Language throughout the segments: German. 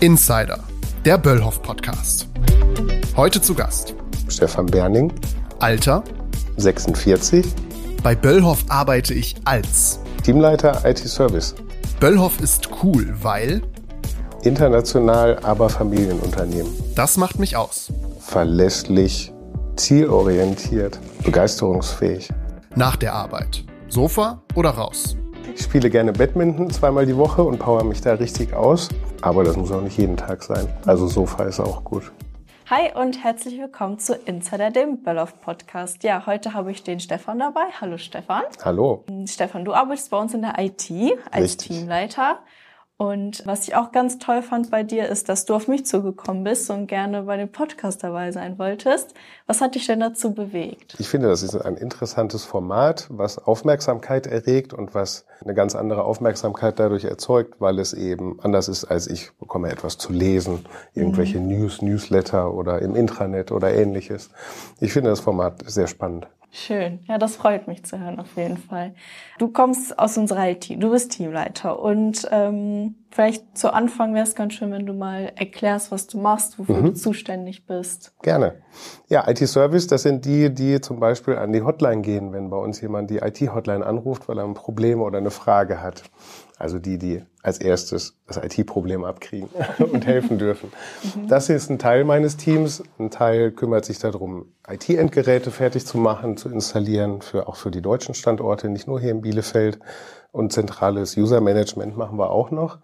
Insider, der Böllhoff Podcast. Heute zu Gast Stefan Berning, Alter 46, Bei Böllhoff arbeite ich als Teamleiter IT Service, Böllhoff ist cool, weil international, aber Familienunternehmen, das macht mich aus. verlässlich, zielorientiert, begeisterungsfähig. Nach der Arbeit. Sofa oder raus? Ich spiele gerne Badminton zweimal die Woche und power mich da richtig aus, aber das muss auch nicht jeden Tag sein. Also Sofa ist auch gut. Hi und herzlich willkommen zu Insider, dem Böllhoff Podcast. Ja, heute habe ich den Stefan dabei. Hallo Stefan. Hallo. Stefan, du arbeitest bei uns in der IT als Richtig. Teamleiter. Und was ich auch ganz toll fand bei dir ist, dass du auf mich zugekommen bist und gerne bei dem Podcast dabei sein wolltest. Was hat dich denn dazu bewegt? Ich finde, das ist ein interessantes Format, was Aufmerksamkeit erregt und was eine ganz andere Aufmerksamkeit dadurch erzeugt, weil es eben anders ist, als ich bekomme etwas zu lesen, irgendwelche News, Newsletter oder im Intranet oder ähnliches. Ich finde das Format sehr spannend. Schön. Ja, das freut mich zu hören auf jeden Fall. Du kommst aus unserer IT, du bist Teamleiter und ähm, vielleicht zu Anfang wäre es ganz schön, wenn du mal erklärst, was du machst, wofür du zuständig bist. Gerne. Ja, IT-Service, das sind die, die zum Beispiel an die Hotline gehen, wenn bei uns jemand die IT-Hotline anruft, weil er ein Problem oder eine Frage hat. Also die, die als erstes das IT-Problem abkriegen und helfen dürfen. Das ist ein Teil meines Teams. Ein Teil kümmert sich darum, IT-Endgeräte fertig zu machen, zu installieren, für, auch für die deutschen Standorte, nicht nur hier in Bielefeld. Und zentrales User-Management machen wir auch noch.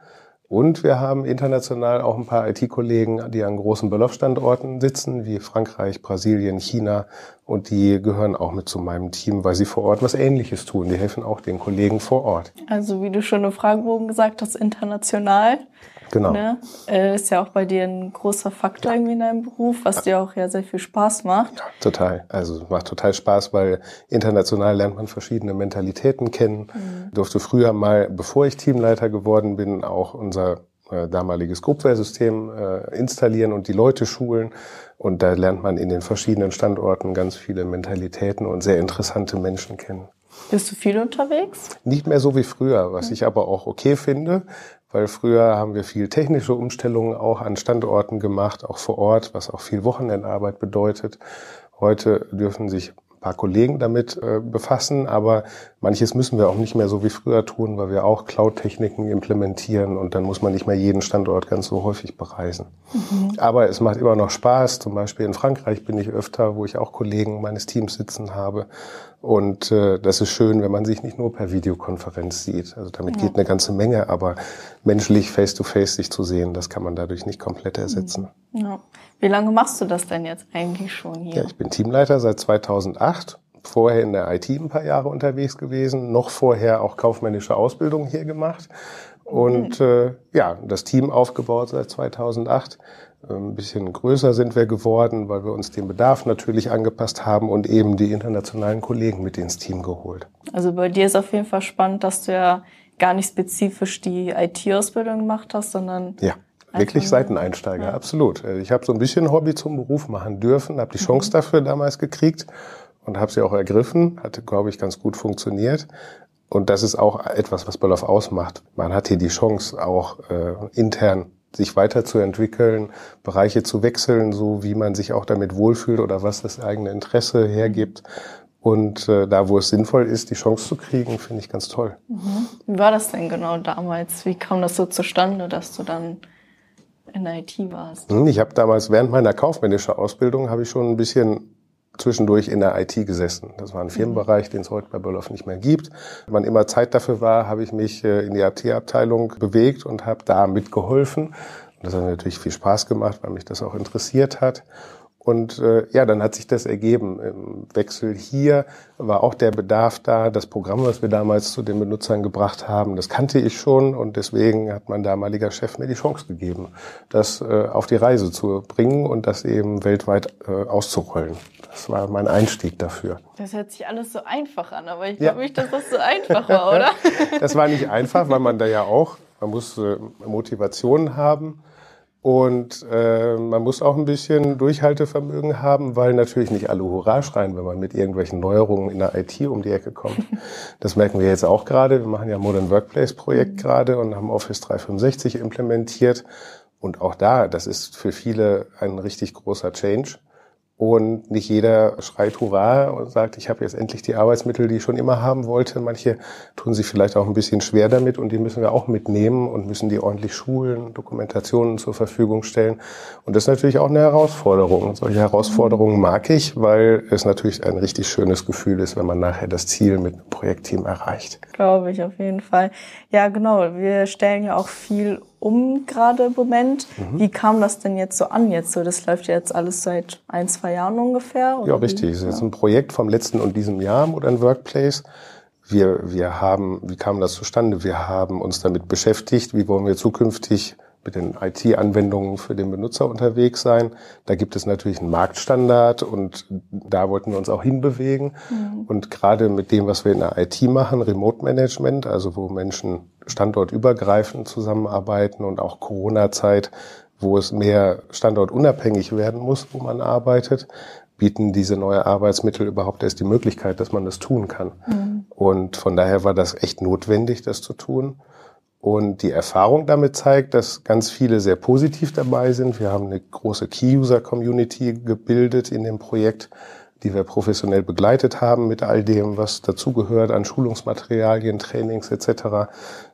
Und wir haben international auch ein paar IT-Kollegen, die an großen Böllhoff-Standorten sitzen, wie Frankreich, Brasilien, China. Und die gehören auch mit zu meinem Team, weil sie vor Ort was Ähnliches tun. Die helfen auch den Kollegen vor Ort. Also wie du schon im Fragebogen gesagt hast, international. Genau. Ne? Äh, ist ja auch bei dir ein großer Faktor irgendwie in deinem Beruf, was dir auch ja sehr viel Spaß macht. Total. Also es macht total Spaß, weil international lernt man verschiedene Mentalitäten kennen. Durfte früher mal, bevor ich Teamleiter geworden bin, auch unser äh, damaliges Groupware-System äh, installieren und die Leute schulen. Und da lernt man in den verschiedenen Standorten ganz viele Mentalitäten und sehr interessante Menschen kennen. Bist du viel unterwegs? Nicht mehr so wie früher, was ich aber auch okay finde, weil früher haben wir viel technische Umstellungen auch an Standorten gemacht, auch vor Ort, was auch viel Wochenendarbeit bedeutet. Heute dürfen sich ein paar Kollegen damit äh, befassen, aber manches müssen wir auch nicht mehr so wie früher tun, weil wir auch Cloud-Techniken implementieren und dann muss man nicht mehr jeden Standort ganz so häufig bereisen. Aber es macht immer noch Spaß. Zum Beispiel in Frankreich bin ich öfter, wo ich auch Kollegen meines Teams sitzen habe. Und äh, das ist schön, wenn man sich nicht nur per Videokonferenz sieht. Also damit geht eine ganze Menge, aber menschlich face-to-face sich zu sehen, das kann man dadurch nicht komplett ersetzen. Ja. Wie lange machst du das denn jetzt eigentlich schon hier? Ja, ich bin Teamleiter seit 2008. Vorher in der IT ein paar Jahre unterwegs gewesen, noch vorher auch kaufmännische Ausbildung hier gemacht und äh, ja, das Team aufgebaut seit 2008. Ein bisschen größer sind wir geworden, weil wir uns dem Bedarf natürlich angepasst haben und eben die internationalen Kollegen mit ins Team geholt. Also bei dir ist auf jeden Fall spannend, dass du ja gar nicht spezifisch die IT-Ausbildung gemacht hast, sondern Ja, wirklich Seiteneinsteiger, absolut. Äh, Ich habe so ein bisschen Hobby zum Beruf machen dürfen, habe die Chance dafür damals gekriegt und habe sie auch ergriffen. Hatte, glaube ich, ganz gut funktioniert. Und das ist auch etwas, was Böllhoff ausmacht. Man hat hier die Chance, auch äh, intern sich weiterzuentwickeln, Bereiche zu wechseln, so wie man sich auch damit wohlfühlt oder was das eigene Interesse hergibt. Und äh, da, wo es sinnvoll ist, die Chance zu kriegen, finde ich ganz toll. wie war das denn genau damals? Wie kam das so zustande, dass du dann in der IT warst? Hm, Ich habe damals während meiner kaufmännischen Ausbildung habe ich schon ein bisschen zwischendurch in der IT gesessen. Das war ein Firmenbereich, den es heute bei Böllhoff nicht mehr gibt. Wenn immer Zeit dafür war, habe ich mich äh, in die IT-Abteilung bewegt und habe da mitgeholfen. Das hat mir natürlich viel Spaß gemacht, weil mich das auch interessiert hat. Und äh, ja, dann hat sich das ergeben. Im Wechsel hier war auch der Bedarf da. Das Programm, was wir damals zu den Benutzern gebracht haben, das kannte ich schon und deswegen hat mein damaliger Chef mir die Chance gegeben, das äh, auf die Reise zu bringen und das eben weltweit äh, auszurollen. Das war mein Einstieg dafür. Das hört sich alles so einfach an, aber ich Ja. glaube nicht, dass das so einfach war, oder? Das war nicht einfach, weil man da ja auch, man muss äh, Motivation haben und äh, man muss auch ein bisschen Durchhaltevermögen haben, weil natürlich nicht alle Hurra schreien, wenn man mit irgendwelchen Neuerungen in der IT um die Ecke kommt. Das merken wir jetzt auch gerade. Wir machen ja Modern Workplace Projekt gerade und haben Office 365 implementiert. Und auch da, das ist für viele ein richtig großer Change. Und nicht jeder schreit Hurra und sagt, ich habe jetzt endlich die Arbeitsmittel, die ich schon immer haben wollte. Manche tun sich vielleicht auch ein bisschen schwer damit und die müssen wir auch mitnehmen und müssen die ordentlich schulen, Dokumentationen zur Verfügung stellen. Und das ist natürlich auch eine Herausforderung. Solche Herausforderungen mag ich, weil es natürlich ein richtig schönes Gefühl ist, wenn man nachher das Ziel mit einem Projektteam erreicht. Glaube ich auf jeden Fall. Ja, genau. Wir stellen ja auch viel um gerade im Moment. Mhm. Wie kam das denn jetzt so an jetzt so? Das läuft ja jetzt alles seit ein, zwei Jahren ungefähr. ja, richtig. Das ist jetzt ein Projekt vom letzten und diesem Jahr, Modern Workplace. Wir, wir haben, wie kam das zustande? Wir haben uns damit beschäftigt, wie wollen wir zukünftig mit den IT-Anwendungen für den Benutzer unterwegs sein. Da gibt es natürlich einen Marktstandard und da wollten wir uns auch hinbewegen. Mhm. Und gerade mit dem, was wir in der IT machen, Remote Management, also wo Menschen standortübergreifend zusammenarbeiten und auch Corona-Zeit, wo es mehr standortunabhängig werden muss, wo man arbeitet, bieten diese neue Arbeitsmittel überhaupt erst die Möglichkeit, dass man das tun kann. Mhm. Und von daher war das echt notwendig, das zu tun. Und die Erfahrung damit zeigt, dass ganz viele sehr positiv dabei sind. Wir haben eine große Key-User-Community gebildet in dem Projekt, die wir professionell begleitet haben mit all dem, was dazugehört an Schulungsmaterialien, Trainings etc.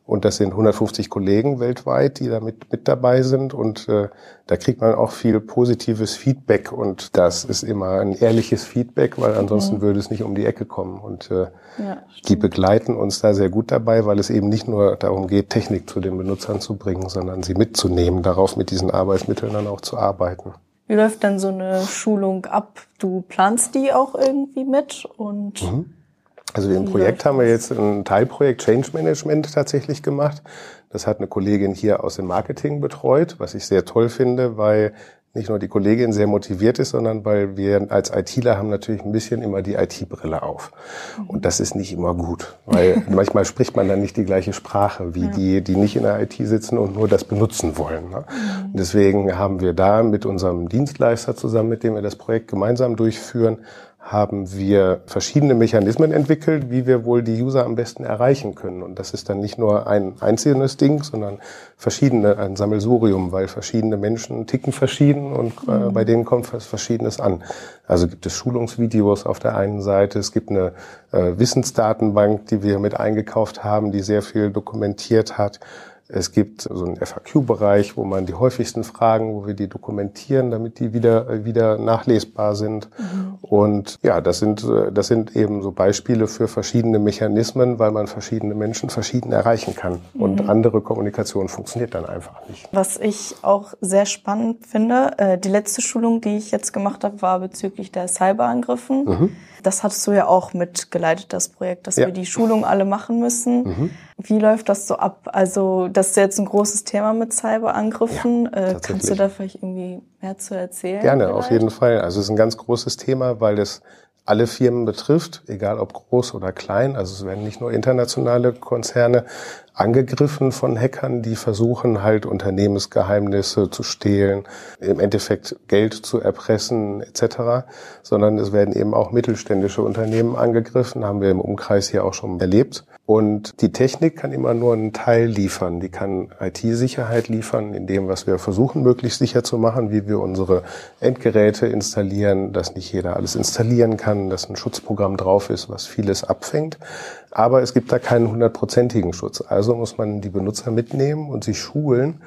Und das sind 150 Kollegen weltweit, die da mit, mit dabei sind. Und äh, da kriegt man auch viel positives Feedback. Und das ist immer ein ehrliches Feedback, weil ansonsten mhm. würde es nicht um die Ecke kommen. Und äh, ja, die begleiten uns da sehr gut dabei, weil es eben nicht nur darum geht, Technik zu den Benutzern zu bringen, sondern sie mitzunehmen, darauf mit diesen Arbeitsmitteln dann auch zu arbeiten. Wie läuft dann so eine Schulung ab? Du planst die auch irgendwie mit und mhm. Also im Projekt haben wir jetzt ein Teilprojekt Change Management tatsächlich gemacht. Das hat eine Kollegin hier aus dem Marketing betreut, was ich sehr toll finde, weil nicht nur die Kollegin sehr motiviert ist, sondern weil wir als ITler haben natürlich ein bisschen immer die IT-Brille auf. Und das ist nicht immer gut, weil manchmal spricht man dann nicht die gleiche Sprache wie ja. die, die nicht in der IT sitzen und nur das benutzen wollen. Ne? Mhm. Deswegen haben wir da mit unserem Dienstleister zusammen, mit dem wir das Projekt gemeinsam durchführen, haben wir verschiedene Mechanismen entwickelt, wie wir wohl die User am besten erreichen können. Und das ist dann nicht nur ein einzelnes Ding, sondern verschiedene, ein Sammelsurium, weil verschiedene Menschen ticken verschieden und äh, mhm. bei denen kommt was Verschiedenes an. Also gibt es Schulungsvideos auf der einen Seite, es gibt eine äh, Wissensdatenbank, die wir mit eingekauft haben, die sehr viel dokumentiert hat. Es gibt so einen FAQ-Bereich, wo man die häufigsten Fragen, wo wir die dokumentieren, damit die wieder, wieder nachlesbar sind. Mhm. Und ja, das sind, das sind eben so Beispiele für verschiedene Mechanismen, weil man verschiedene Menschen verschieden erreichen kann. Mhm. Und andere Kommunikation funktioniert dann einfach nicht. Was ich auch sehr spannend finde, äh, die letzte Schulung, die ich jetzt gemacht habe, war bezüglich der Cyberangriffen. Mhm. Das hattest du ja auch mitgeleitet, das Projekt, dass ja. wir die Schulung alle machen müssen. Wie läuft das so ab? Also, das ist jetzt ein großes Thema mit Cyberangriffen. Ja, äh, kannst du da vielleicht irgendwie mehr zu erzählen? Gerne, vielleicht? auf jeden Fall. Also, es ist ein ganz großes Thema, weil es alle Firmen betrifft, egal ob groß oder klein. Also es werden nicht nur internationale Konzerne angegriffen von Hackern, die versuchen halt Unternehmensgeheimnisse zu stehlen, im Endeffekt Geld zu erpressen etc., sondern es werden eben auch mittelständische Unternehmen angegriffen, haben wir im Umkreis hier auch schon erlebt. Und die Technik kann immer nur einen Teil liefern. Die kann IT-Sicherheit liefern, in dem, was wir versuchen, möglichst sicher zu machen, wie wir unsere Endgeräte installieren, dass nicht jeder alles installieren kann, dass ein Schutzprogramm drauf ist, was vieles abfängt. Aber es gibt da keinen hundertprozentigen Schutz. Also muss man die Benutzer mitnehmen und sie schulen,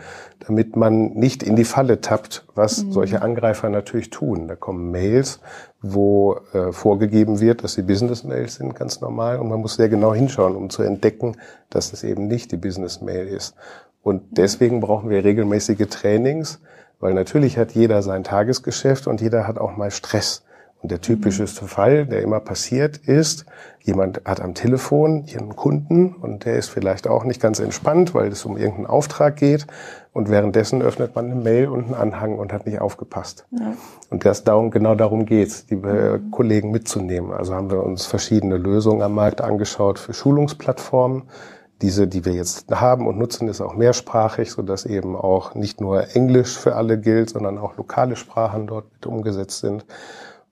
damit man nicht in die Falle tappt, was mhm. solche Angreifer natürlich tun. Da kommen Mails, wo äh, vorgegeben wird, dass sie Business-Mails sind, ganz normal. Und man muss sehr genau hinschauen, um zu entdecken, dass es eben nicht die Business-Mail ist. Und deswegen brauchen wir regelmäßige Trainings, weil natürlich hat jeder sein Tagesgeschäft und jeder hat auch mal Stress. Und der typischste Fall, der immer passiert, ist, jemand hat am Telefon einen Kunden und der ist vielleicht auch nicht ganz entspannt, weil es um irgendeinen Auftrag geht. Und währenddessen öffnet man eine Mail und einen Anhang und hat nicht aufgepasst. Ja. Und das darum, genau darum geht's, die mhm. Kollegen mitzunehmen. Also haben wir uns verschiedene Lösungen am Markt angeschaut für Schulungsplattformen. Diese, die wir jetzt haben und nutzen, ist auch mehrsprachig, so dass eben auch nicht nur Englisch für alle gilt, sondern auch lokale Sprachen dort mit umgesetzt sind.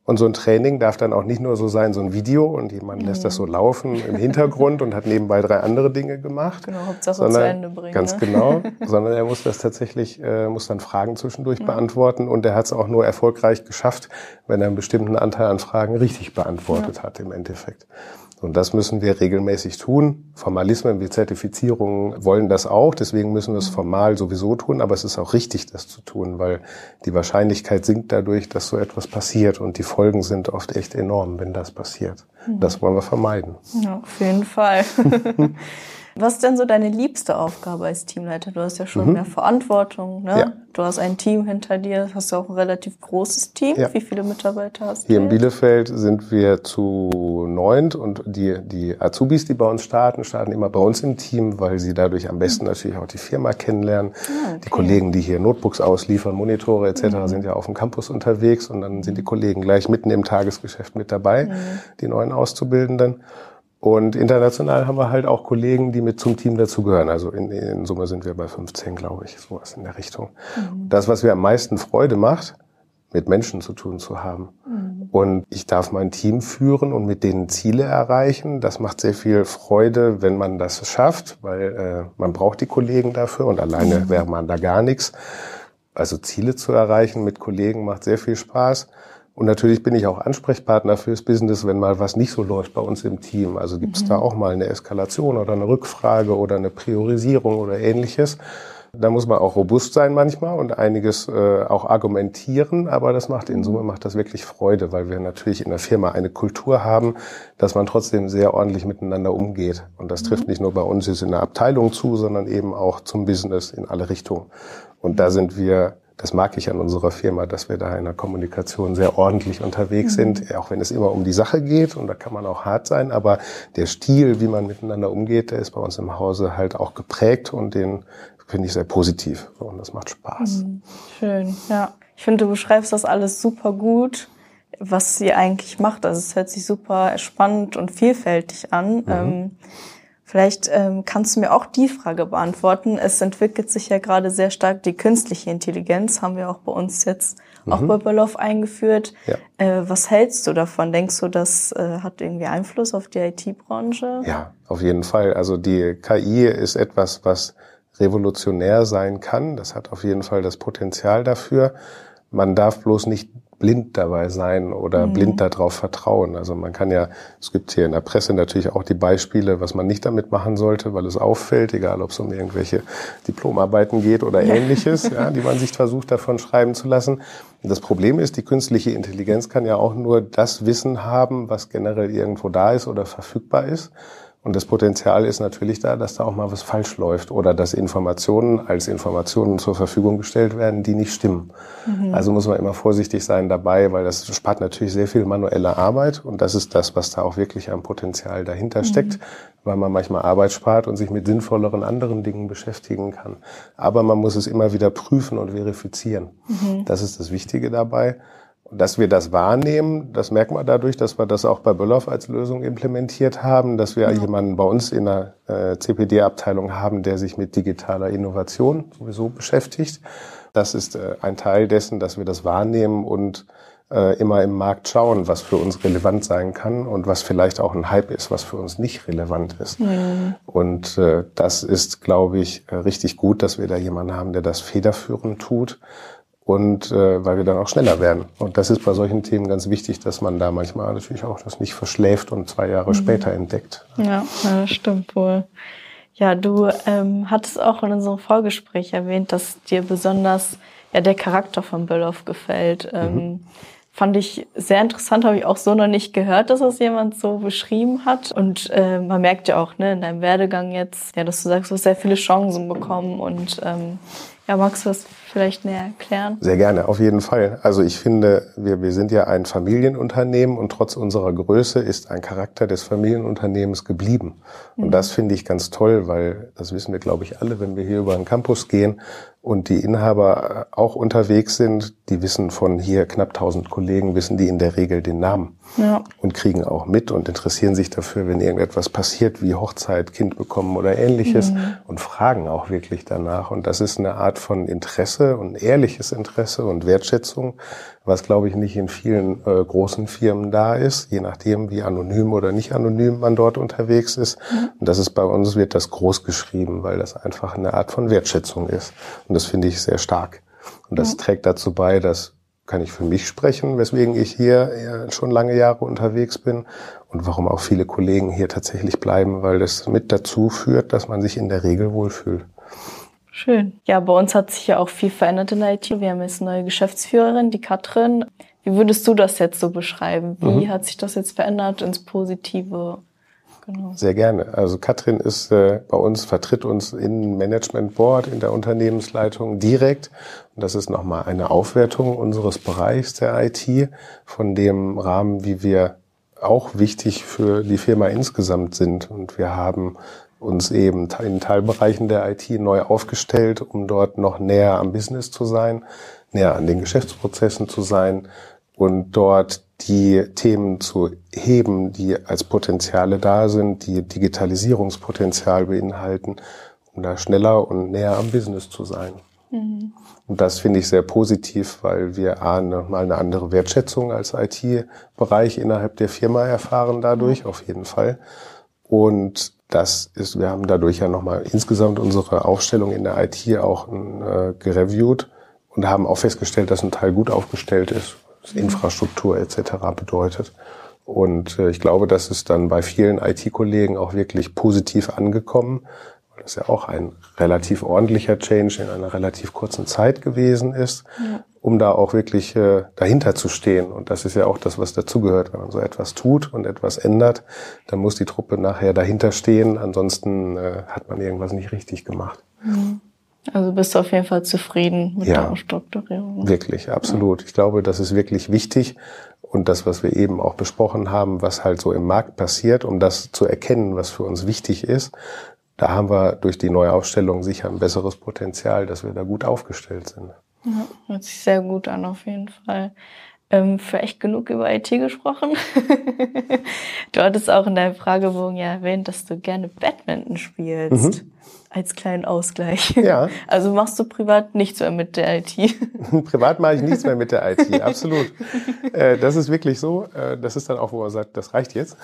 Und so ein Training darf dann auch nicht nur so sein, so ein Video und jemand lässt das so laufen im Hintergrund und hat nebenbei drei andere Dinge gemacht. Genau, Hauptsache sondern, zu Ende bringen. Ganz ne? genau, sondern er muss das tatsächlich, äh, muss dann Fragen zwischendurch beantworten und er hat es auch nur erfolgreich geschafft, wenn er einen bestimmten Anteil an Fragen richtig beantwortet hat im Endeffekt. Und das müssen wir regelmäßig tun. Formalismen wie Zertifizierungen wollen das auch. Deswegen müssen wir es formal sowieso tun. Aber es ist auch richtig, das zu tun, weil die Wahrscheinlichkeit sinkt dadurch, dass so etwas passiert. Und die Folgen sind oft echt enorm, wenn das passiert. Das wollen wir vermeiden. Ja, auf jeden Fall. Was ist denn so deine liebste Aufgabe als Teamleiter? Du hast ja schon mehr Verantwortung, ne? Ja. Du hast ein Team hinter dir, hast du auch ein relativ großes Team. Ja. Wie viele Mitarbeiter hast Hier du? in Bielefeld sind wir zu neunt und die, die Azubis, die bei uns starten, starten immer bei uns im Team, weil sie dadurch am besten natürlich auch die Firma kennenlernen. Die Kollegen, die hier Notebooks ausliefern, Monitore etc., sind ja auf dem Campus unterwegs und dann sind die Kollegen gleich mitten im Tagesgeschäft mit dabei, die neuen Auszubildenden. Und international haben wir halt auch Kollegen, die mit zum Team dazugehören. Also in, in Summe sind wir bei 15, glaube ich, sowas in der Richtung. Das, was mir am meisten Freude macht, mit Menschen zu tun zu haben. Und ich darf mein Team führen und mit denen Ziele erreichen. Das macht sehr viel Freude, wenn man das schafft, weil äh, man braucht die Kollegen dafür und alleine wäre man da gar nichts. Also Ziele zu erreichen mit Kollegen macht sehr viel Spaß. Und natürlich bin ich auch Ansprechpartner fürs Business, wenn mal was nicht so läuft bei uns im Team. Also gibt es da auch mal eine Eskalation oder eine Rückfrage oder eine Priorisierung oder ähnliches. Da muss man auch robust sein manchmal und einiges äh, auch argumentieren, aber das macht in Summe macht das wirklich Freude, weil wir natürlich in der Firma eine Kultur haben, dass man trotzdem sehr ordentlich miteinander umgeht. Und das trifft nicht nur bei uns jetzt in der Abteilung zu, sondern eben auch zum Business in alle Richtungen. Und da sind wir das mag ich an unserer Firma, dass wir da in der Kommunikation sehr ordentlich unterwegs sind, auch wenn es immer um die Sache geht und da kann man auch hart sein, aber der Stil, wie man miteinander umgeht, der ist bei uns im Hause halt auch geprägt und den finde ich sehr positiv und das macht Spaß. Schön, ja. Ich finde, du beschreibst das alles super gut, was sie eigentlich macht. Also es hört sich super spannend und vielfältig an. Ähm, vielleicht ähm, kannst du mir auch die Frage beantworten. Es entwickelt sich ja gerade sehr stark die künstliche Intelligenz, haben wir auch bei uns jetzt auch bei Böllhoff eingeführt. Ja. Äh, was hältst du davon? Denkst du, das äh, hat irgendwie Einfluss auf die IT-Branche? Ja, auf jeden Fall. Also die KI ist etwas, was revolutionär sein kann. Das hat auf jeden Fall das Potenzial dafür. Man darf bloß nicht blind dabei sein oder blind darauf vertrauen. Also man kann ja, es gibt hier in der Presse natürlich auch die Beispiele, was man nicht damit machen sollte, weil es auffällt, egal ob es um irgendwelche Diplomarbeiten geht oder ähnliches, ja, die man sich versucht davon schreiben zu lassen. Und das Problem ist, die künstliche Intelligenz kann ja auch nur das Wissen haben, was generell irgendwo da ist oder verfügbar ist. Und das Potenzial ist natürlich da, dass da auch mal was falsch läuft oder dass Informationen als Informationen zur Verfügung gestellt werden, die nicht stimmen. Also muss man immer vorsichtig sein dabei, weil das spart natürlich sehr viel manuelle Arbeit und das ist das, was da auch wirklich am Potenzial dahinter steckt, weil man manchmal Arbeit spart und sich mit sinnvolleren anderen Dingen beschäftigen kann. Aber man muss es immer wieder prüfen und verifizieren. Das ist das Wichtige dabei. Dass wir das wahrnehmen, das merkt man dadurch, dass wir das auch bei Böllhoff als Lösung implementiert haben, dass wir jemanden bei uns in der äh, CPD-Abteilung haben, der sich mit digitaler Innovation sowieso beschäftigt. Das ist äh, ein Teil dessen, dass wir das wahrnehmen und äh, immer im Markt schauen, was für uns relevant sein kann und was vielleicht auch ein Hype ist, was für uns nicht relevant ist. Und äh, das ist, glaube ich, äh, richtig gut, dass wir da jemanden haben, der das federführend tut und äh, weil wir dann auch schneller werden. Und das ist bei solchen Themen ganz wichtig, dass man da manchmal natürlich auch das nicht verschläft und zwei Jahre später entdeckt. Ja, das stimmt wohl. Ja, du ähm, hattest auch in unserem Vorgespräch erwähnt, dass dir besonders ja der Charakter von Böllhoff gefällt. Ähm, Fand ich sehr interessant, habe ich auch so noch nicht gehört, dass das jemand so beschrieben hat. Und äh, man merkt ja auch ne, in deinem Werdegang jetzt, ja, dass du sagst, du hast sehr viele Chancen bekommen. Und ähm, ja, magst du das vielleicht näher erklären? Sehr gerne, auf jeden Fall. Also ich finde, wir, wir sind ja ein Familienunternehmen und trotz unserer Größe ist ein Charakter des Familienunternehmens geblieben. Und das finde ich ganz toll, weil das wissen wir, glaube ich, alle, wenn wir hier über den Campus gehen. Und die Inhaber äh, auch unterwegs sind, die wissen von hier knapp 1000 Kollegen, wissen die in der Regel den Namen ja. und kriegen auch mit und interessieren sich dafür, wenn irgendetwas passiert, wie Hochzeit, Kind bekommen oder ähnliches mhm. und fragen auch wirklich danach. Und das ist eine Art von Interesse und ehrliches Interesse und Wertschätzung, was glaube ich nicht in vielen äh, großen Firmen da ist, je nachdem wie anonym oder nicht anonym man dort unterwegs ist. Mhm. Und das ist bei uns, wird das groß geschrieben, weil das einfach eine Art von Wertschätzung ist. Und das finde ich sehr stark. Und das ja. trägt dazu bei, dass kann ich für mich sprechen, weswegen ich hier schon lange Jahre unterwegs bin und warum auch viele Kollegen hier tatsächlich bleiben, weil das mit dazu führt, dass man sich in der Regel wohlfühlt. Schön. Ja, bei uns hat sich ja auch viel verändert in der IT. Wir haben jetzt eine neue Geschäftsführerin, die Katrin. Wie würdest du das jetzt so beschreiben? Wie mhm. hat sich das jetzt verändert ins Positive? Genau. Sehr gerne. Also Katrin ist äh, bei uns, vertritt uns in Management Board, in der Unternehmensleitung direkt. Und das ist nochmal eine Aufwertung unseres Bereichs der IT von dem Rahmen, wie wir auch wichtig für die Firma insgesamt sind. Und wir haben uns eben in Teilbereichen der IT neu aufgestellt, um dort noch näher am Business zu sein, näher an den Geschäftsprozessen zu sein und dort die Themen zu heben, die als Potenziale da sind, die Digitalisierungspotenzial beinhalten, um da schneller und näher am Business zu sein. Mhm. Und das finde ich sehr positiv, weil wir A, mal eine andere Wertschätzung als IT-Bereich innerhalb der Firma erfahren dadurch, auf jeden Fall. Und das ist, wir haben dadurch ja nochmal insgesamt unsere Aufstellung in der IT auch äh, gereviewt und haben auch festgestellt, dass ein Teil gut aufgestellt ist, Infrastruktur etc. bedeutet. Und äh, ich glaube, das ist dann bei vielen IT-Kollegen auch wirklich positiv angekommen, weil das ja auch ein relativ ordentlicher Change in einer relativ kurzen Zeit gewesen ist, ja. um da auch wirklich äh, dahinter zu stehen. Und das ist ja auch das, was dazugehört. Wenn man so etwas tut und etwas ändert, dann muss die Truppe nachher dahinter stehen. Ansonsten äh, hat man irgendwas nicht richtig gemacht. Mhm. Also bist du auf jeden Fall zufrieden mit ja, der Umstrukturierung. Wirklich, absolut. Ja. Ich glaube, das ist wirklich wichtig. Und das, was wir eben auch besprochen haben, was halt so im Markt passiert, um das zu erkennen, was für uns wichtig ist, da haben wir durch die neue Aufstellung sicher ein besseres Potenzial, dass wir da gut aufgestellt sind. Ja, hört sich sehr gut an, auf jeden Fall. Ähm, für echt genug über IT gesprochen. du hattest auch in deinem Fragebogen ja erwähnt, dass du gerne Badminton spielst. Mhm als kleinen Ausgleich. Ja. Also machst du privat nichts mehr mit der IT? privat mache ich nichts mehr mit der IT, absolut. Äh, das ist wirklich so. Äh, das ist dann auch, wo man sagt, das reicht jetzt.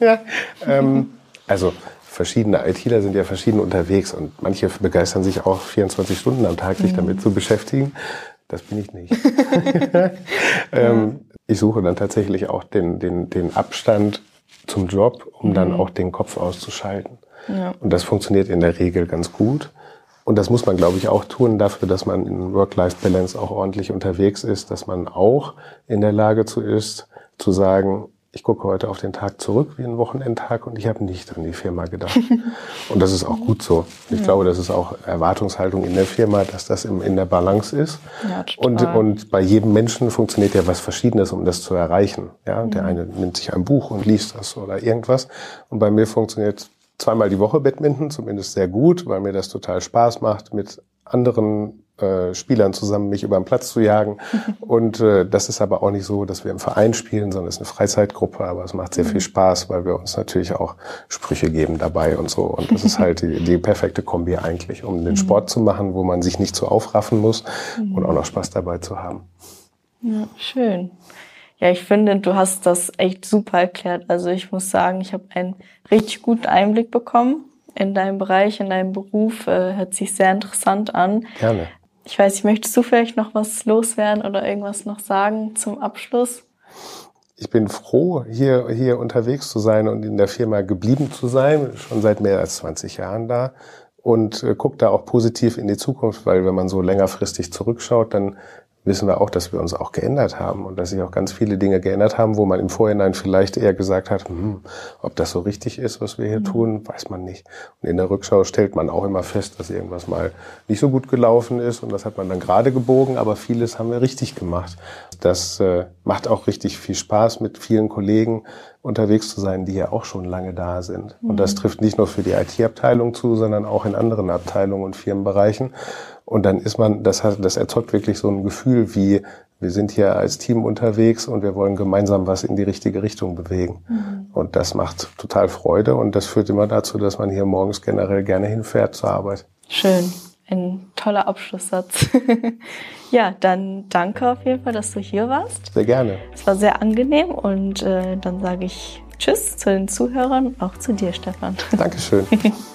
ja. ähm, also verschiedene ITler sind ja verschieden unterwegs und manche begeistern sich auch 24 Stunden am Tag, sich mhm. damit zu beschäftigen. Das bin ich nicht. ähm, ich suche dann tatsächlich auch den, den, den Abstand zum Job, um mhm. dann auch den Kopf auszuschalten. Ja. Und das funktioniert in der Regel ganz gut. Und das muss man, glaube ich, auch tun dafür, dass man in Work-Life-Balance auch ordentlich unterwegs ist, dass man auch in der Lage zu ist, zu sagen, ich gucke heute auf den Tag zurück wie ein Wochenendtag und ich habe nicht an die Firma gedacht. und das ist auch gut so. Ich ja. glaube, das ist auch Erwartungshaltung in der Firma, dass das in der Balance ist. Ja, und, und bei jedem Menschen funktioniert ja was Verschiedenes, um das zu erreichen. Ja, der eine nimmt sich ein Buch und liest das oder irgendwas. Und bei mir funktioniert zweimal die Woche Badminton, zumindest sehr gut, weil mir das total Spaß macht, mit anderen äh, Spielern zusammen mich über den Platz zu jagen. Und äh, das ist aber auch nicht so, dass wir im Verein spielen, sondern es ist eine Freizeitgruppe, aber es macht sehr viel mhm. Spaß, weil wir uns natürlich auch Sprüche geben dabei und so. Und das ist halt die, die perfekte Kombi eigentlich, um den mhm. Sport zu machen, wo man sich nicht so aufraffen muss und mhm. auch noch Spaß dabei zu haben. Ja, schön. Ja, ich finde, du hast das echt super erklärt. Also ich muss sagen, ich habe einen richtig guten Einblick bekommen in deinem Bereich, in deinem Beruf. Äh, hört sich sehr interessant an. Gerne. Ich weiß nicht, möchtest du vielleicht noch was loswerden oder irgendwas noch sagen zum Abschluss? Ich bin froh, hier, hier unterwegs zu sein und in der Firma geblieben zu sein, schon seit mehr als 20 Jahren da und äh, gucke da auch positiv in die Zukunft, weil wenn man so längerfristig zurückschaut, dann wissen wir auch, dass wir uns auch geändert haben und dass sich auch ganz viele Dinge geändert haben, wo man im Vorhinein vielleicht eher gesagt hat, hm, ob das so richtig ist, was wir hier mhm. tun, weiß man nicht. Und in der Rückschau stellt man auch immer fest, dass irgendwas mal nicht so gut gelaufen ist und das hat man dann gerade gebogen, aber vieles haben wir richtig gemacht. Das äh, macht auch richtig viel Spaß, mit vielen Kollegen unterwegs zu sein, die ja auch schon lange da sind. Mhm. Und das mhm. trifft nicht nur für die IT-Abteilung zu, sondern auch in anderen Abteilungen und Firmenbereichen. Und dann ist man, das hat, das erzeugt wirklich so ein Gefühl wie, wir sind hier als Team unterwegs und wir wollen gemeinsam was in die richtige Richtung bewegen. Mhm. Und das macht total Freude und das führt immer dazu, dass man hier morgens generell gerne hinfährt zur Arbeit. Schön. Ein toller Abschlusssatz. ja, dann danke auf jeden Fall, dass du hier warst. Sehr gerne. Es war sehr angenehm und äh, dann sage ich Tschüss zu den Zuhörern, auch zu dir, Stefan. Dankeschön.